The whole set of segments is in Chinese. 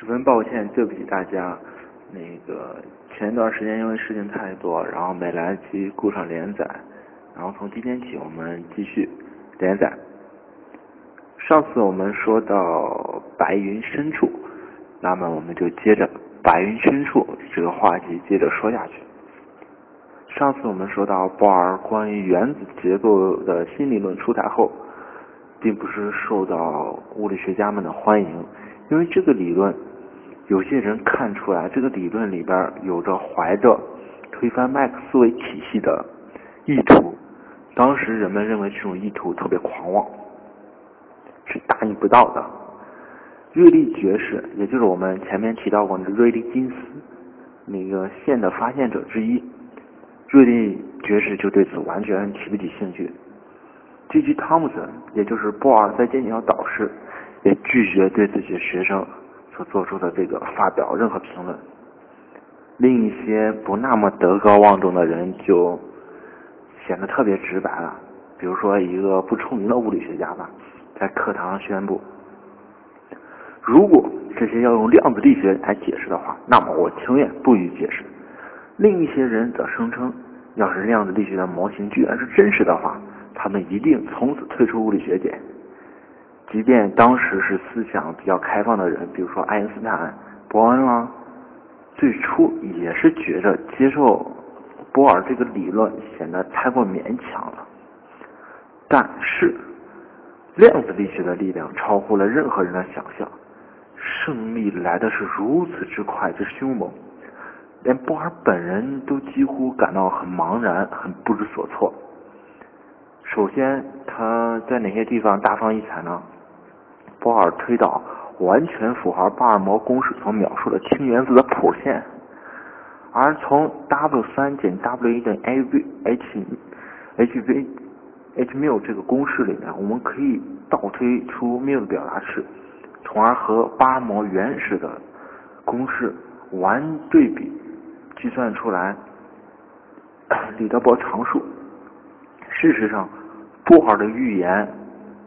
十分抱歉，对不起大家。那个前一段时间因为事情太多，然后没来得及顾上连载，然后从今天起我们继续连载。上次我们说到白云深处，那么我们就接着白云深处这个话题接着说下去。上次我们说到鲍尔关于原子结构的新理论出台后，并不是受到物理学家们的欢迎，因为这个理论。有些人看出来，这个理论里边有着怀着推翻麦克斯韦体系的意图。当时人们认为这种意图特别狂妄，是大逆不道的。瑞利爵士，也就是我们前面提到过的瑞利金斯那个线的发现者之一，瑞利爵士就对此完全提不起兴趣。G.G. 汤姆森，也就是波尔在剑桥导师，也拒绝对自己的学生。做出的这个发表任何评论，另一些不那么德高望重的人就显得特别直白了。比如说一个不出名的物理学家吧，在课堂上宣布：如果这些要用量子力学来解释的话，那么我情愿不予解释。另一些人则声称，要是量子力学的模型居然是真实的话，他们一定从此退出物理学界。即便当时是思想比较开放的人，比如说爱因斯坦、伯恩啦，最初也是觉着接受波尔这个理论显得太过勉强了。但是，量子力学的力量超乎了任何人的想象，胜利来的是如此之快之凶猛，连波尔本人都几乎感到很茫然、很不知所措。首先，他在哪些地方大放异彩呢？波尔推导完全符合巴尔摩公式所描述的氢原子的谱线，而从 W 三减 W 一等于 A V H H V H 缪这个公式里面，我们可以倒推出缪的表达式，从而和巴尔摩原始的公式完对比，计算出来 李德伯常数。事实上，波尔的预言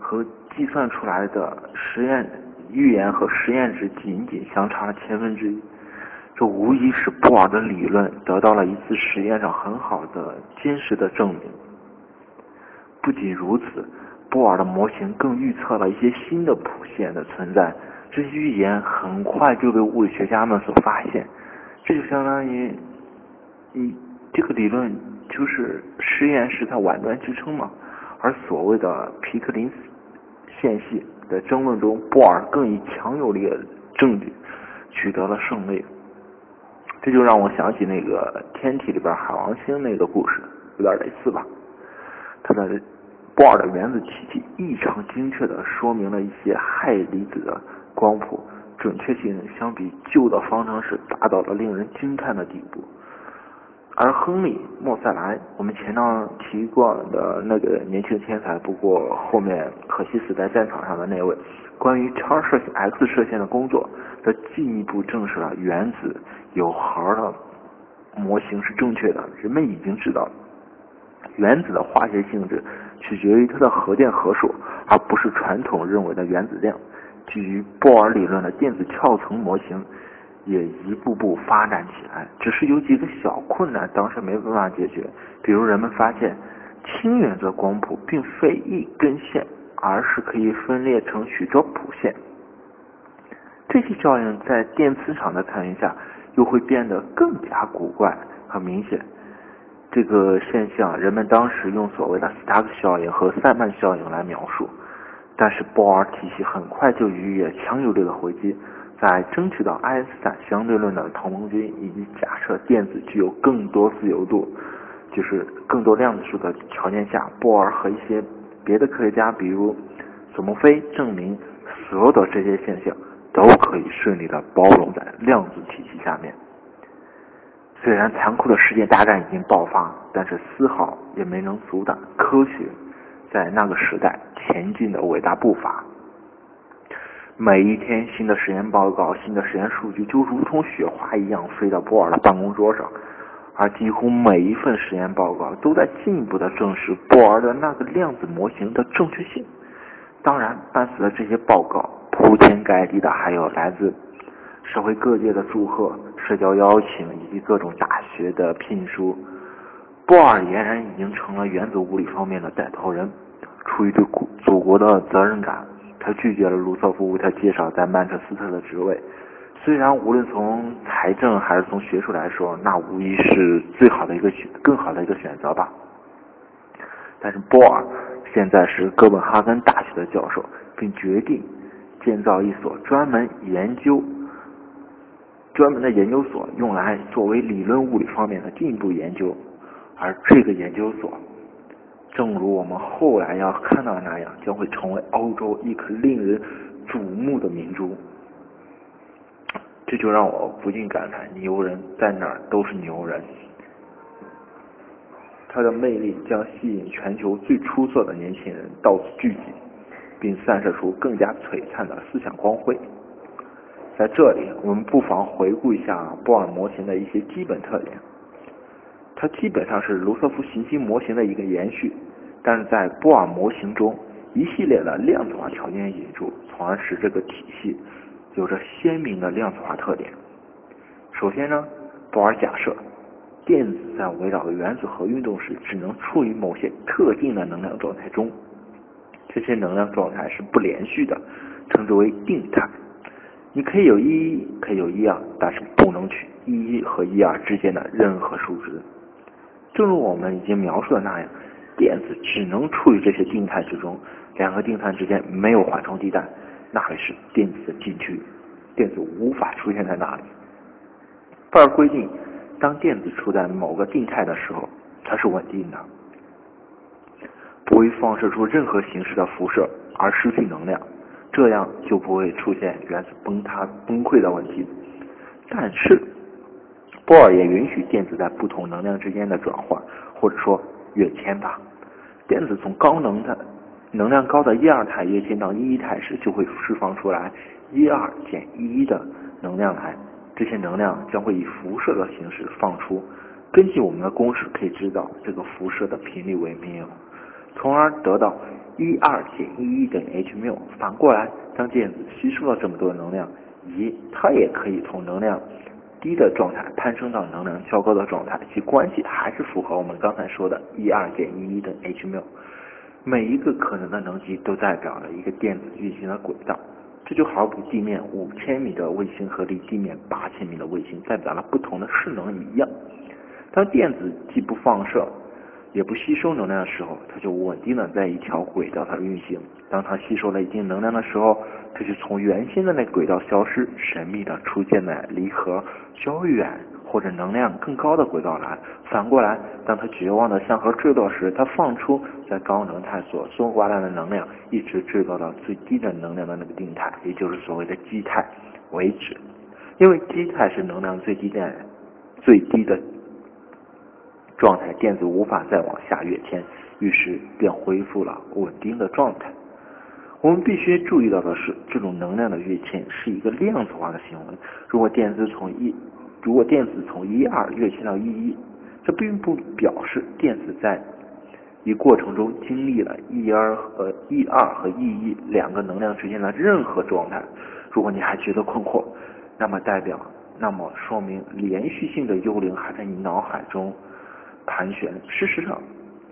和计算出来的实验预言和实验值仅仅相差了千分之一，这无疑使波尔的理论得到了一次实验上很好的坚实的证明。不仅如此，波尔的模型更预测了一些新的谱线的存在，这些预言很快就被物理学家们所发现。这就相当于，你这个理论就是实验室在晚端支撑嘛，而所谓的皮克林斯。间隙的争论中，波尔更以强有力的证据取得了胜利。这就让我想起那个《天体》里边海王星那个故事，有点类似吧？他的波尔的原子体系异常精确地说明了一些氦离子的光谱，准确性相比旧的方程式达到了令人惊叹的地步。而亨利·莫塞莱，我们前章提过的那个年轻天才，不过后面可惜死在战场上的那位，关于超射线 X 射线的工作，则进一步证实了原子有核的模型是正确的。人们已经知道，原子的化学性质取决于它的核电荷数，而不是传统认为的原子量。基于波尔理论的电子壳层模型。也一步步发展起来，只是有几个小困难，当时没办法解决。比如，人们发现氢原子光谱并非一根线，而是可以分裂成许多谱线。这些效应在电磁场的参与下，又会变得更加古怪和明显。这个现象，人们当时用所谓的斯塔克效应和塞曼效应来描述，但是波尔体系很快就予以强有力的回击。在争取到爱因斯坦相对论的同盟军，以及假设电子具有更多自由度，就是更多量子数的条件下，波尔和一些别的科学家，比如索莫菲，证明所有的这些现象都可以顺利的包容在量子体系下面。虽然残酷的世界大战已经爆发，但是丝毫也没能阻挡科学在那个时代前进的伟大步伐。每一天，新的实验报告、新的实验数据就如同雪花一样飞到波尔的办公桌上，而几乎每一份实验报告都在进一步的证实波尔的那个量子模型的正确性。当然，伴随着这些报告，铺天盖地的还有来自社会各界的祝贺、社交邀请以及各种大学的聘书，波尔俨然已经成了原子物理方面的带头人。出于对祖国的责任感，他拒绝了卢瑟福为他介绍在曼彻斯特的职位。虽然无论从财政还是从学术来说，那无疑是最好的一个选，更好的一个选择吧。但是波尔现在是哥本哈根大学的教授，并决定建造一所专门研究、专门的研究所，用来作为理论物理方面的进一步研究。而这个研究所，正如我们后来要看到的那样，将会成为欧洲一颗令人瞩目的明珠。这就让我不禁感叹：牛人在哪儿都是牛人。他的魅力将吸引全球最出色的年轻人到此聚集，并散射出更加璀璨的思想光辉。在这里，我们不妨回顾一下波尔模型的一些基本特点。它基本上是卢瑟福行星模型的一个延续，但是在波尔模型中，一系列的量子化条件引入，从而使这个体系有着鲜明的量子化特点。首先呢，波尔假设。电子在围绕原子核运动时，只能处于某些特定的能量状态中。这些能量状态是不连续的，称之为定态。你可以有一一，可以有一二，但是不能取一一和一二之间的任何数值。正如我们已经描述的那样，电子只能处于这些定态之中，两个定态之间没有缓冲地带，那里是电子的禁区，电子无法出现在那里。范尔规定。当电子处在某个定态的时候，它是稳定的，不会放射出任何形式的辐射而失去能量，这样就不会出现原子崩塌崩溃的问题。但是，波尔也允许电子在不同能量之间的转换，或者说跃迁吧。电子从高能的能量高的一二态跃迁到一一态时，就会释放出来一二减一一的能量来。这些能量将会以辐射的形式放出。根据我们的公式可以知道，这个辐射的频率为缪，从而得到一二减一一等于 h 缪。反过来，当电子吸收了这么多能量，咦，它也可以从能量低的状态攀升到能量较高的状态，其关系还是符合我们刚才说的一二减一一等于 h 缪。每一个可能的能级都代表了一个电子运行的轨道。这就好比地面五千米的卫星和离地面八千米的卫星代表了不同的势能一样。当电子既不放射也不吸收能量的时候，它就稳定的在一条轨道上运行。当它吸收了一定能量的时候，它就从原先的那轨道消失，神秘的出现在离核较远或者能量更高的轨道来。反过来，当它绝望的向核坠落时，它放出在高能态所收过来的能量，一直坠落到最低的能量的那个定态，也就是所谓的基态为止。因为基态是能量最低点最低的状态，电子无法再往下跃迁，于是便恢复了稳定的状态。我们必须注意到的是，这种能量的跃迁是一个量子化的行为。如果电子从一如果电子从一二跃迁到一一，这并不表示电子在一过程中经历了一二和一二和一一两个能量之间的任何状态。如果你还觉得困惑，那么代表，那么说明连续性的幽灵还在你脑海中盘旋。事实上，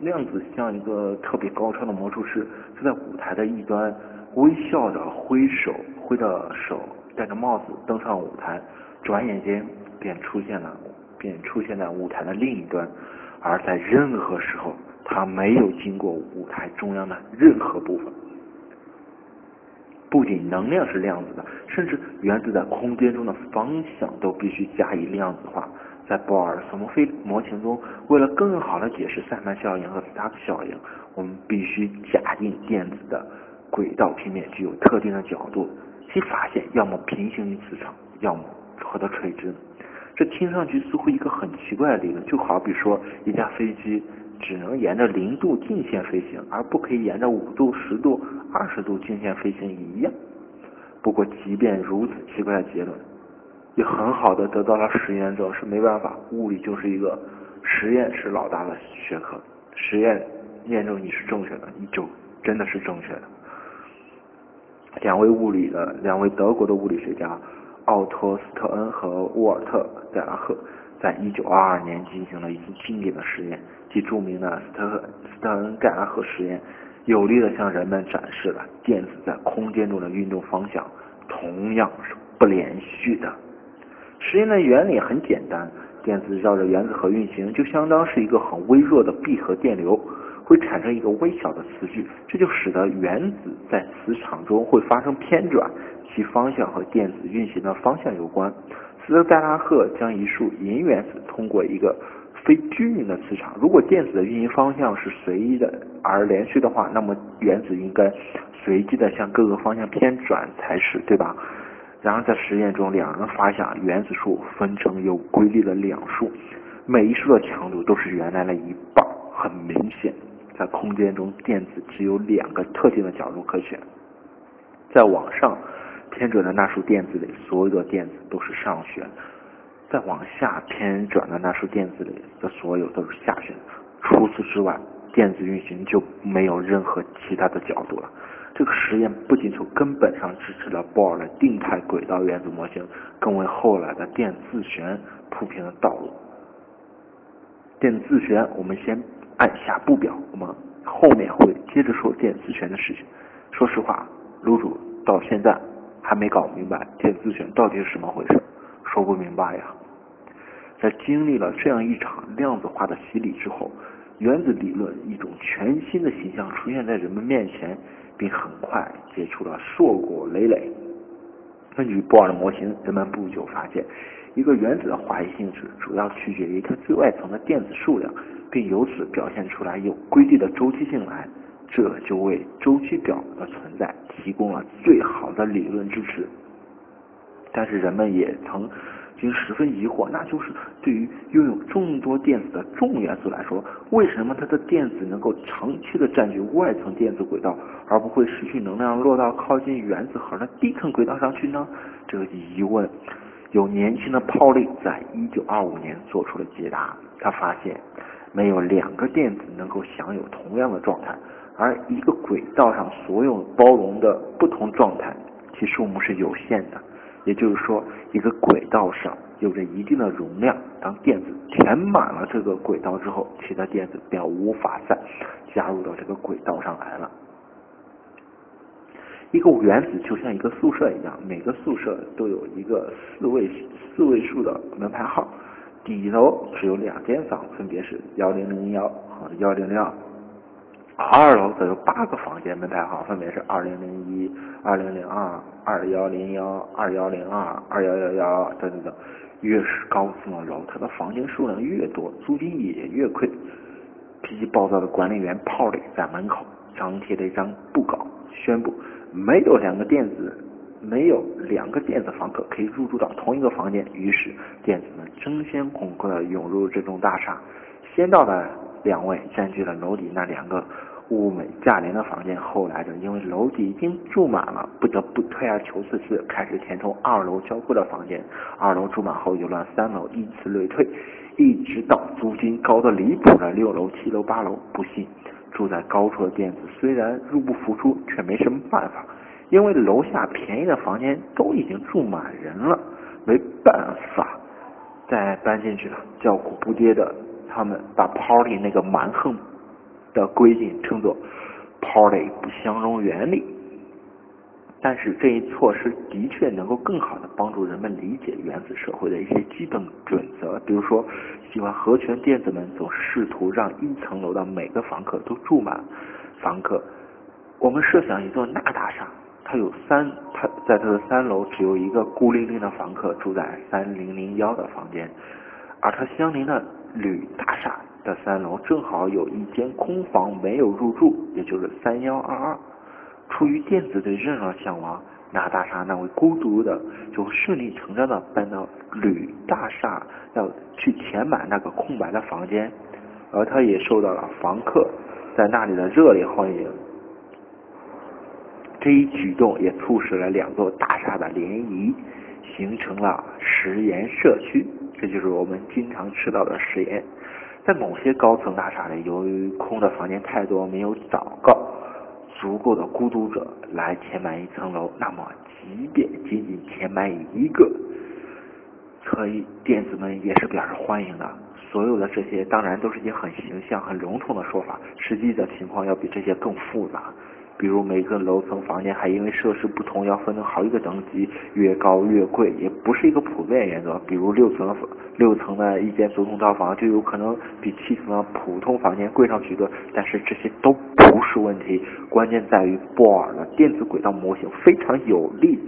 量子像一个特别高超的魔术师，他在舞台的一端微笑着挥手，挥着手，戴着帽子登上舞台，转眼间便出现了。便出现在舞台的另一端，而在任何时候，他没有经过舞台中央的任何部分。不仅能量是量子的，甚至原子在空间中的方向都必须加以量子化。在波尔索诺菲模型中，为了更好的解释塞曼效应和斯塔克效应，我们必须假定电子的轨道平面具有特定的角度，其发现要么平行于磁场，要么和它垂直。这听上去似乎一个很奇怪的理论，就好比说一架飞机只能沿着零度径线飞行，而不可以沿着五度、十度、二十度径线飞行一样。不过，即便如此奇怪的结论，也很好的得到了实验证是没办法，物理就是一个实验是老大的学科，实验验证你是正确的，你就真的是正确的。两位物理的两位德国的物理学家。奥托斯特恩和沃尔特·盖拉赫在1922年进行了一次经典的实验，即著名的斯特斯特恩盖拉赫实验，有力的向人们展示了电子在空间中的运动方向同样是不连续的。实验的原理很简单，电子绕着原子核运行，就相当是一个很微弱的闭合电流。会产生一个微小的磁矩，这就使得原子在磁场中会发生偏转，其方向和电子运行的方向有关。斯特盖拉赫将一束银原子通过一个非均匀的磁场，如果电子的运行方向是随意的而连续的话，那么原子应该随机的向各个方向偏转才是，对吧？然而在实验中，两人发现原子数分成有规律的两束，每一束的强度都是原来的一半，很明显。在空间中，电子只有两个特定的角度可选，在往上偏转的那束电子里，所有的电子都是上旋；在往下偏转的那束电子里的所有都是下旋。除此之外，电子运行就没有任何其他的角度了。实验不仅从根本上支持了波尔的定态轨道原子模型，更为后来的电自旋铺平了道路。电自旋，我们先。按下不表，我们后面会接着说电磁旋的事情。说实话，楼主到现在还没搞明白电自旋到底是什么回事，说不明白呀。在经历了这样一场量子化的洗礼之后，原子理论一种全新的形象出现在人们面前，并很快结出了硕果累累。根据波尔的模型，人们不久发现，一个原子的化学性质主要取决于它最外层的电子数量。并由此表现出来有规律的周期性来，这就为周期表的存在提供了最好的理论支持。但是人们也曾经十分疑惑，那就是对于拥有众多电子的重元素来说，为什么它的电子能够长期的占据外层电子轨道，而不会失去能量落到靠近原子核的低层轨道上去呢？这个疑问，有年轻的泡利在一九二五年做出了解答，他发现。没有两个电子能够享有同样的状态，而一个轨道上所有包容的不同状态，其数目是有限的。也就是说，一个轨道上有着一定的容量，当电子填满了这个轨道之后，其他电子便无法再加入到这个轨道上来了。一个原子就像一个宿舍一样，每个宿舍都有一个四位四位数的门牌号。底楼只有两间房，分别是幺零零幺和幺零零二。二楼则有八个房间，门牌号分别是二零零一、二零零二、二幺零幺、二幺零二、二幺幺幺等等等。越是高层的楼，它的房间数量越多，租金也越贵。脾气暴躁的管理员泡里在门口张贴了一张布告，宣布没有两个电子。没有两个电子房客可以入住到同一个房间，于是电子们争先恐后的涌入这栋大厦。先到的两位占据了楼底那两个物美价廉的房间，后来者因为楼底已经住满了，不得不退而求其次，开始填充二楼交付的房间。二楼住满后，又让三楼依次类推，一直到租金高的离谱的六楼、七楼、八楼。不幸，住在高处的电子虽然入不敷出，却没什么办法。因为楼下便宜的房间都已经住满人了，没办法再搬进去了。叫苦不迭的他们把 Party 那个蛮横的规定称作 Party 不相容原理。但是这一措施的确能够更好的帮助人们理解原子社会的一些基本准则。比如说，喜欢合群电子们总试图让一层楼的每个房客都住满。房客，我们设想一座大大厦。它有三，它在它的三楼只有一个孤零零的房客住在三零零幺的房间，而它相邻的铝大厦的三楼正好有一间空房没有入住，也就是三幺二二。出于电子对热闹向往，那大厦那位孤独的就顺理成章的搬到铝大厦，要去填满那个空白的房间，而他也受到了房客在那里的热烈欢迎。这一举动也促使了两座大厦的联谊，形成了食盐社区。这就是我们经常吃到的食盐。在某些高层大厦里，由于空的房间太多，没有找到足够的孤独者来填满一层楼，那么即便仅仅填满一个，可以电子们也是表示欢迎的。所有的这些当然都是一些很形象、很笼统的说法，实际的情况要比这些更复杂。比如每个楼层房间还因为设施不同要分成好几个等级，越高越贵，也不是一个普遍原则。比如六层六层的一间总统套房就有可能比七层的普通房间贵上许多，但是这些都不是问题，关键在于波尔的电子轨道模型非常有力、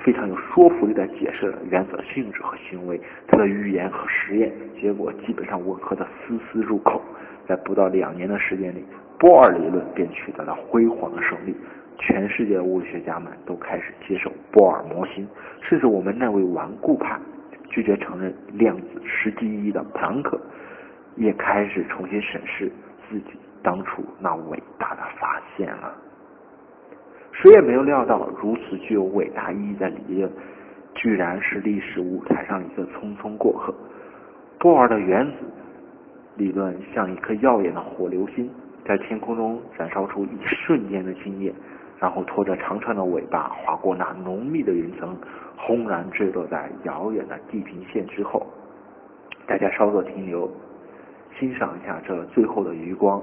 非常有说服力的解释了原子性质和行为，它的预言和实验结果基本上吻合的丝丝入扣，在不到两年的时间里。波尔理论便取得了辉煌的胜利，全世界的物理学家们都开始接受波尔模型，甚至我们那位顽固派、拒绝承认量子实际意义的普朗克，也开始重新审视自己当初那伟大的发现了。谁也没有料到，如此具有伟大意义的理论，居然是历史舞台上一个匆匆过客。波尔的原子理论像一颗耀眼的火流星。在天空中燃烧出一瞬间的惊艳，然后拖着长长的尾巴划过那浓密的云层，轰然坠落在遥远的地平线之后。大家稍作停留，欣赏一下这最后的余光，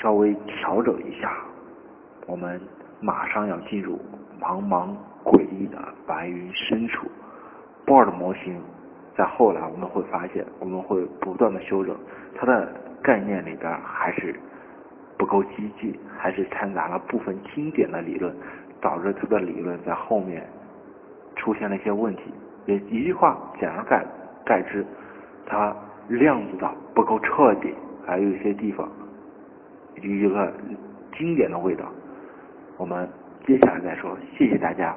稍微调整一下，我们马上要进入茫茫诡异的白云深处。波尔的模型。在后来，我们会发现，我们会不断的修正它的概念里边还是不够激进，还是掺杂了部分经典的理论，导致它的理论在后面出现了一些问题。也一句话简而概概之，它量子的不够彻底，还有一些地方一个经典的味道。我们接下来再说，谢谢大家。